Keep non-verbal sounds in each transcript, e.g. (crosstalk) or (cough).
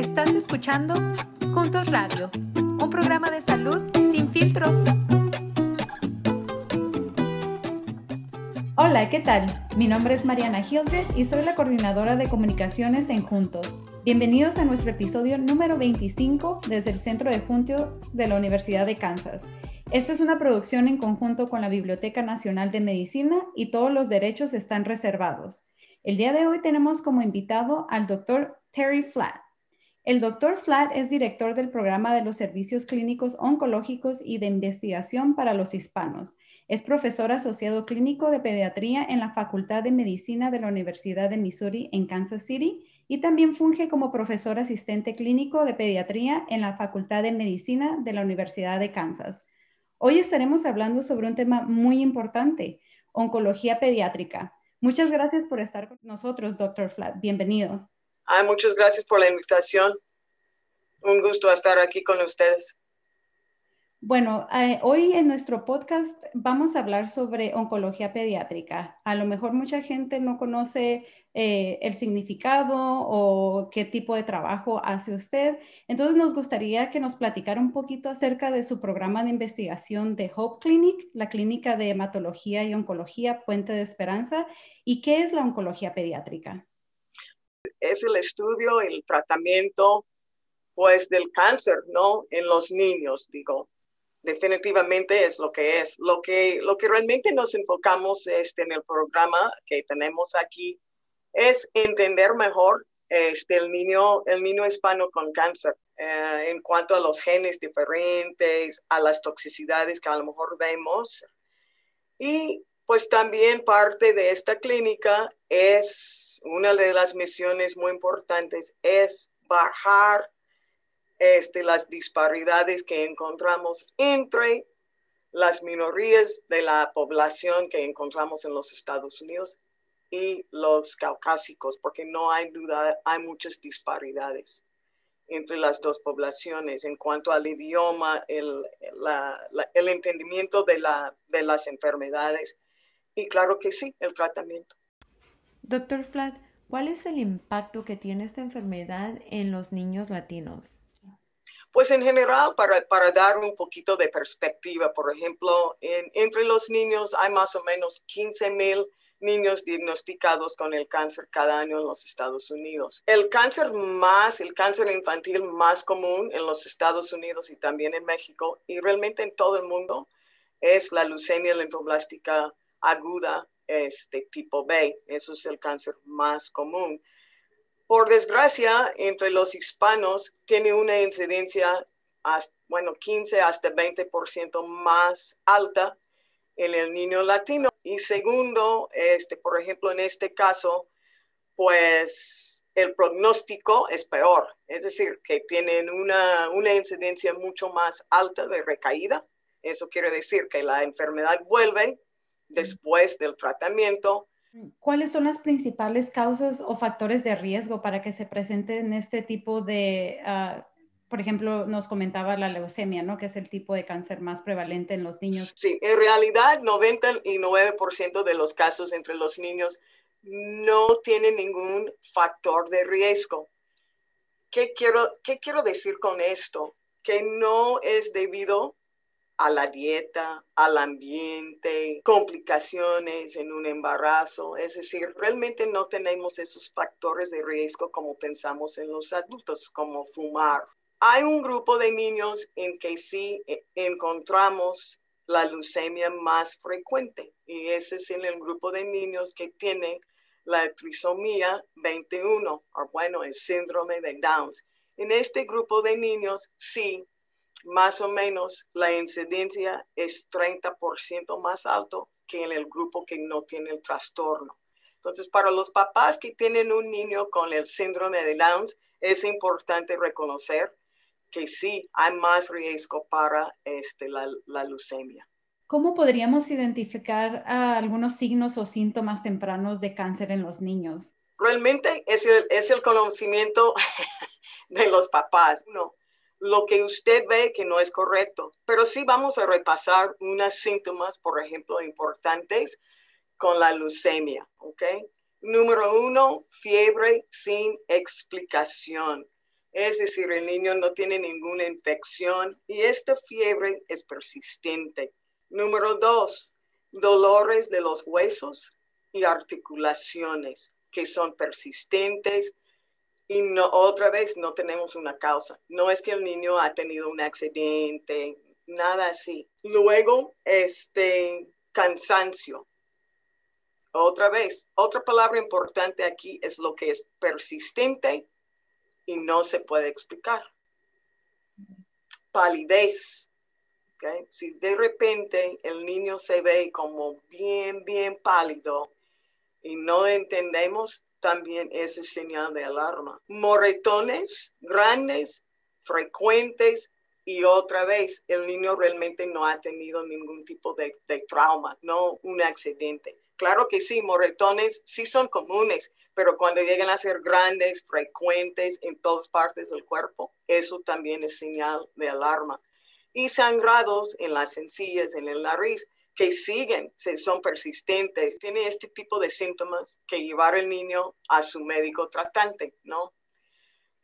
Estás escuchando Juntos Radio, un programa de salud sin filtros. Hola, ¿qué tal? Mi nombre es Mariana Hildred y soy la coordinadora de comunicaciones en Juntos. Bienvenidos a nuestro episodio número 25 desde el Centro de Juntio de la Universidad de Kansas. Esta es una producción en conjunto con la Biblioteca Nacional de Medicina y todos los derechos están reservados. El día de hoy tenemos como invitado al doctor Terry Flatt. El doctor Flatt es director del programa de los servicios clínicos oncológicos y de investigación para los hispanos. Es profesor asociado clínico de pediatría en la Facultad de Medicina de la Universidad de Missouri en Kansas City y también funge como profesor asistente clínico de pediatría en la Facultad de Medicina de la Universidad de Kansas. Hoy estaremos hablando sobre un tema muy importante, oncología pediátrica. Muchas gracias por estar con nosotros, doctor Flatt. Bienvenido. Muchas gracias por la invitación. Un gusto estar aquí con ustedes. Bueno, eh, hoy en nuestro podcast vamos a hablar sobre oncología pediátrica. A lo mejor mucha gente no conoce eh, el significado o qué tipo de trabajo hace usted. Entonces nos gustaría que nos platicara un poquito acerca de su programa de investigación de Hope Clinic, la clínica de hematología y oncología Puente de Esperanza, y qué es la oncología pediátrica. Es el estudio, el tratamiento, pues, del cáncer, ¿no? En los niños, digo definitivamente es lo que es. Lo que, lo que realmente nos enfocamos este, en el programa que tenemos aquí es entender mejor este, el, niño, el niño hispano con cáncer eh, en cuanto a los genes diferentes, a las toxicidades que a lo mejor vemos. Y pues también parte de esta clínica es, una de las misiones muy importantes es bajar este, las disparidades que encontramos entre las minorías de la población que encontramos en los Estados Unidos y los caucásicos, porque no hay duda, hay muchas disparidades entre las dos poblaciones en cuanto al idioma, el, el entendimiento de, la, de las enfermedades y claro que sí, el tratamiento. Doctor Flat, ¿cuál es el impacto que tiene esta enfermedad en los niños latinos? Pues en general, para, para dar un poquito de perspectiva, por ejemplo, entre los niños hay más o menos 15 mil niños diagnosticados con el cáncer cada año en los Estados Unidos. El cáncer más, el cáncer infantil más común en los Estados Unidos y también en México y realmente en todo el mundo es la leucemia linfoblástica aguda este tipo B. Eso es el cáncer más común. Por desgracia, entre los hispanos tiene una incidencia, bueno, 15 hasta 20% más alta en el niño latino. Y segundo, este, por ejemplo, en este caso, pues el pronóstico es peor, es decir, que tienen una, una incidencia mucho más alta de recaída. Eso quiere decir que la enfermedad vuelve después del tratamiento ¿Cuáles son las principales causas o factores de riesgo para que se presenten este tipo de, ah, por ejemplo, nos comentaba la leucemia, ¿no? Que es el tipo de cáncer más prevalente en los niños. Sí, en realidad 99% de los casos entre los niños no tienen ningún factor de riesgo. ¿Qué quiero, qué quiero decir con esto? Que no es debido a la dieta, al ambiente, complicaciones en un embarazo. Es decir, realmente no tenemos esos factores de riesgo como pensamos en los adultos, como fumar. Hay un grupo de niños en que sí eh, encontramos la leucemia más frecuente y ese es en el grupo de niños que tienen la trisomía 21, o bueno, el síndrome de Downs. En este grupo de niños sí más o menos la incidencia es 30% más alto que en el grupo que no tiene el trastorno. Entonces, para los papás que tienen un niño con el síndrome de Downs, es importante reconocer que sí hay más riesgo para este, la, leucemia. ¿Cómo podríamos identificar algunos signos o síntomas tempranos de cáncer en los niños? Realmente es el, es el conocimiento (laughs) de los papás. No, lo que usted ve que no es correcto. Pero sí vamos a repasar unos síntomas, por ejemplo, importantes con la leucemia, ¿ok? Número uno, fiebre sin explicación. Es decir, el niño no tiene ninguna infección y esta fiebre es persistente. Número dos, dolores de los huesos y articulaciones que son persistentes y no, otra vez no tenemos una causa. No es que el niño ha tenido un accidente, nada así. Luego, este cansancio. Otra vez, otra palabra importante aquí es lo que es persistente y no se puede explicar. Palidez. Si de repente el niño se ve como bien, bien pálido y no entendemos, también es señal de alarma. Moretones grandes, frecuentes y otra vez el niño realmente no ha tenido ningún tipo de, de trauma, no un accidente. Claro que sí, moretones sí son comunes, pero cuando llegan a ser grandes, frecuentes en todas partes del cuerpo, eso también es señal de alarma y sangrados en las encías, en el nariz, que siguen, son persistentes, tiene este tipo de síntomas que llevar el niño a su médico tratante, ¿no?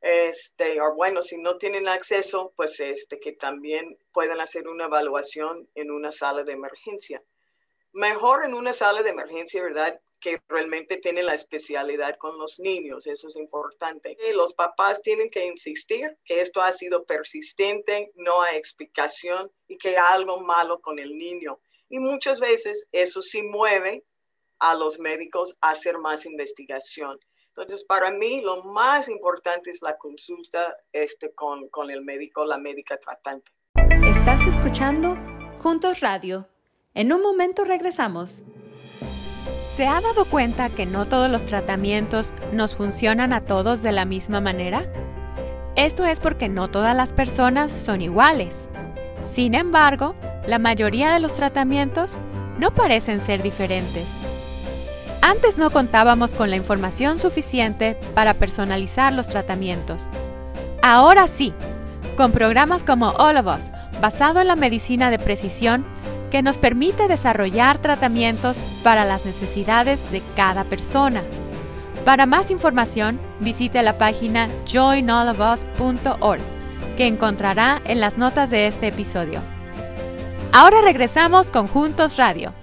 Este, o bueno, si no tienen acceso, pues este, que también puedan hacer una evaluación en una sala de emergencia. Mejor en una sala de emergencia, ¿verdad? que realmente tiene la especialidad con los niños, eso es importante. los papás tienen que insistir que esto ha sido persistente, no hay explicación y que hay algo malo con el niño. Y muchas veces eso sí mueve a los médicos a hacer más investigación. Entonces, para mí lo más importante es la consulta este, con, con el médico, la médica tratante. Estás escuchando Juntos Radio. En un momento regresamos. ¿Se ha dado cuenta que no todos los tratamientos nos funcionan a todos de la misma manera? Esto es porque no todas las personas son iguales. Sin embargo, la mayoría de los tratamientos no parecen ser diferentes. Antes no contábamos con la información suficiente para personalizar los tratamientos. Ahora sí, con programas como All of Us, basado en la medicina de precisión, que nos permite desarrollar tratamientos para las necesidades de cada persona. Para más información, visite la página joinallofus.org, que encontrará en las notas de este episodio. Ahora regresamos con Juntos Radio.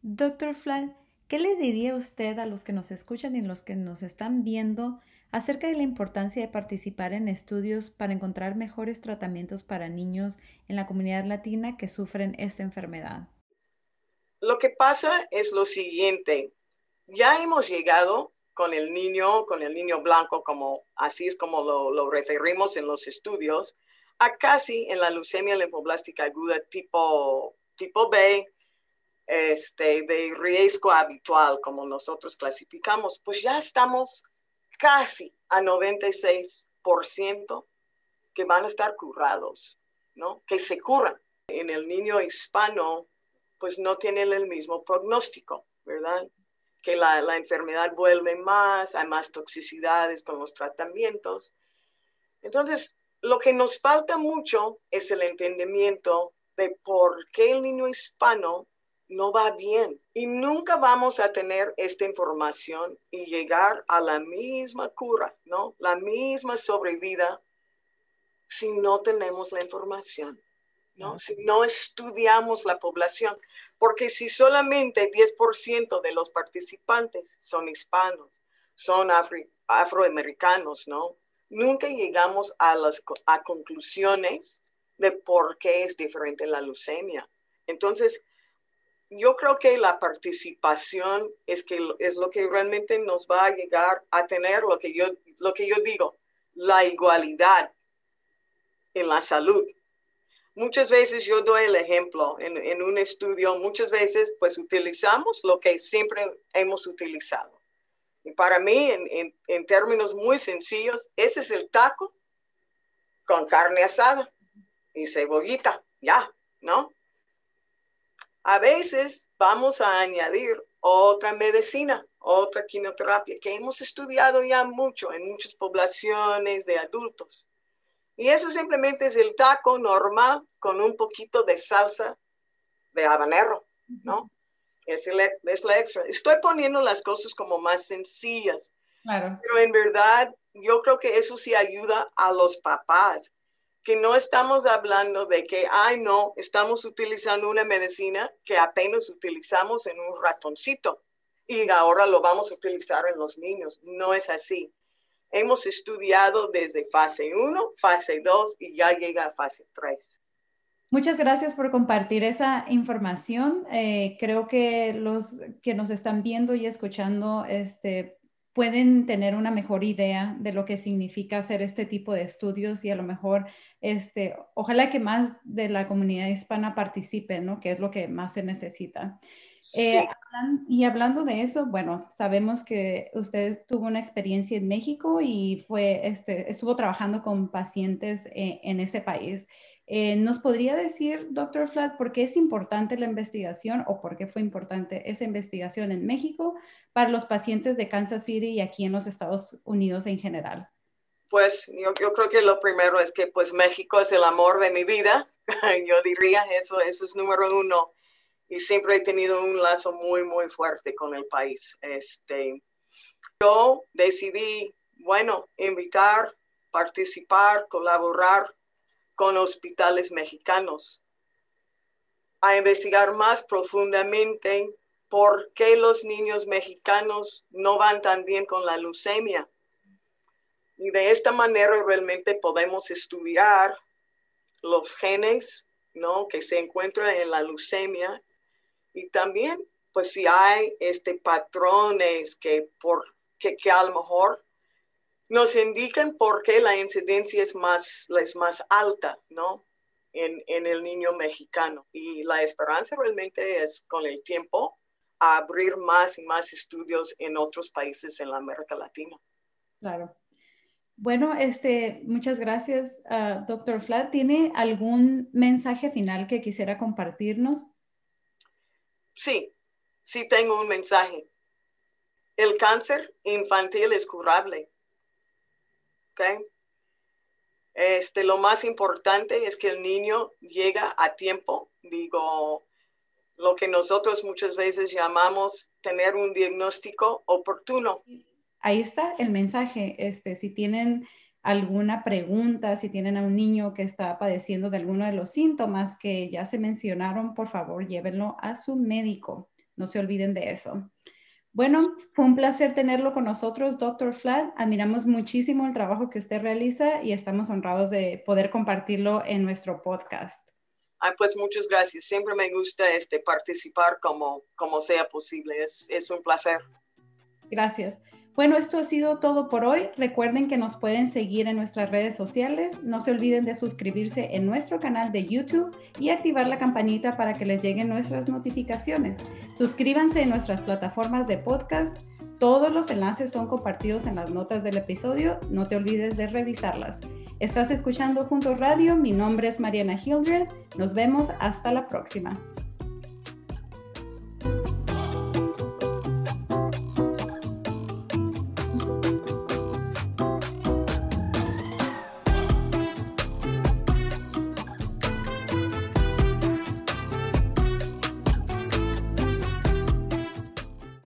Doctor Fly, ¿qué le diría usted a los que nos escuchan y los que nos están viendo acerca de la importancia de participar en estudios para encontrar mejores tratamientos para niños en la comunidad latina que sufren esta enfermedad? Lo que pasa es lo siguiente, ya hemos llegado con el niño, con el niño blanco, como así es como lo, referimos en los estudios, a casi en la leucemia linfoblástica aguda tipo, tipo B, este, de riesgo habitual, como nosotros clasificamos, pues ya estamos casi a 96% que van a estar curados, ¿no? Que se curan. En el niño hispano, pues no tienen el mismo pronóstico, ¿verdad? Que la, la enfermedad vuelve más, hay más toxicidades con los tratamientos. Entonces, lo que nos falta mucho es el entendimiento de por qué el niño hispano no va bien. Y nunca vamos a tener esta información y llegar a la misma cura, ¿no? La misma sobrevida si no tenemos la información, ¿no? Si no estudiamos la población. Porque si solamente 10% de los participantes son hispanos, son afroamericanos, ¿no? Nunca llegamos a las a conclusiones de por qué es diferente la leucemia. Entonces, yo creo que la participación es, que, es lo que realmente nos va a llegar a tener lo que yo, lo que yo digo, la igualdad en la salud. Muchas veces yo doy el ejemplo en, en un estudio, muchas veces pues utilizamos lo que siempre hemos utilizado. Y para mí, en, en, en términos muy sencillos, ese es el taco con carne asada y cebollita, ya, ¿no? A veces vamos a añadir otra medicina, otra quimioterapia que hemos estudiado ya mucho en muchas poblaciones de adultos. Y eso simplemente es el taco normal con un poquito de salsa de habanero, ¿no? Es, es la extra. Estoy poniendo las cosas como más sencillas. Claro. Pero en verdad yo creo que eso sí ayuda a los papás, que no estamos hablando de que, ay, no, estamos utilizando una medicina que apenas utilizamos en un ratoncito y ahora lo vamos a utilizar en los niños. No es así. Hemos estudiado desde fase 1, fase 2 y ya llega a fase 3. Muchas gracias por compartir esa información. Eh, creo que los que nos están viendo y escuchando este, pueden tener una mejor idea de lo que significa hacer este tipo de estudios y a lo mejor, este, ojalá que más de la comunidad hispana participen, ¿no? Que es lo que más se necesita. Eh, y hablando de eso, bueno, sabemos que usted tuvo una experiencia en México y fue, este, estuvo trabajando con pacientes eh, en ese país. Eh, ¿Nos podría decir, doctor Flat, por qué es importante la investigación o por qué fue importante esa investigación en México para los pacientes de Kansas City y aquí en los Estados Unidos en general? Pues yo, yo creo que lo primero es que pues México es el amor de mi vida. (laughs) yo diría eso, eso es número uno. Y siempre he tenido un lazo muy, muy fuerte con el país. Este, yo decidí, bueno, invitar, participar, colaborar con hospitales mexicanos, a investigar más profundamente por qué los niños mexicanos no van tan bien con la leucemia. Y de esta manera realmente podemos estudiar los genes ¿no? que se encuentran en la leucemia y también pues si hay este, patrones que, por, que, que a lo mejor nos indican por qué la incidencia es más, es más alta, ¿no? En, en, el niño mexicano. Y la esperanza realmente es con el tiempo abrir más y más estudios en otros países en la América Latina. Claro. Bueno, este, muchas gracias, uh, doctor Flat. ¿Tiene algún mensaje final que quisiera compartirnos? Sí, sí tengo un mensaje. El cáncer infantil es curable este, lo más importante es que el niño llega a tiempo, digo, lo que nosotros muchas veces llamamos tener un diagnóstico oportuno. Ahí está el mensaje. Este, si tienen alguna pregunta, si tienen a un niño que está padeciendo de alguno de los síntomas que ya se mencionaron, por favor, llévenlo a su médico. No se olviden de eso. Bueno, fue un placer tenerlo con nosotros, doctor Flat. Admiramos muchísimo el trabajo que usted realiza y estamos honrados de poder compartirlo en nuestro podcast. pues muchas gracias. Siempre me gusta este, participar como, como sea posible. Es, es un placer. Gracias. Bueno, esto ha sido todo por hoy. Recuerden que nos pueden seguir en nuestras redes sociales. No se olviden de suscribirse en nuestro canal de YouTube y activar la campanita para que les lleguen nuestras notificaciones. Suscríbanse en nuestras plataformas de podcast. Todos los enlaces son compartidos en las notas del episodio. No te olvides de revisarlas. Estás escuchando Juntos Radio. Mi nombre es Mariana Hildred. Nos vemos hasta la próxima.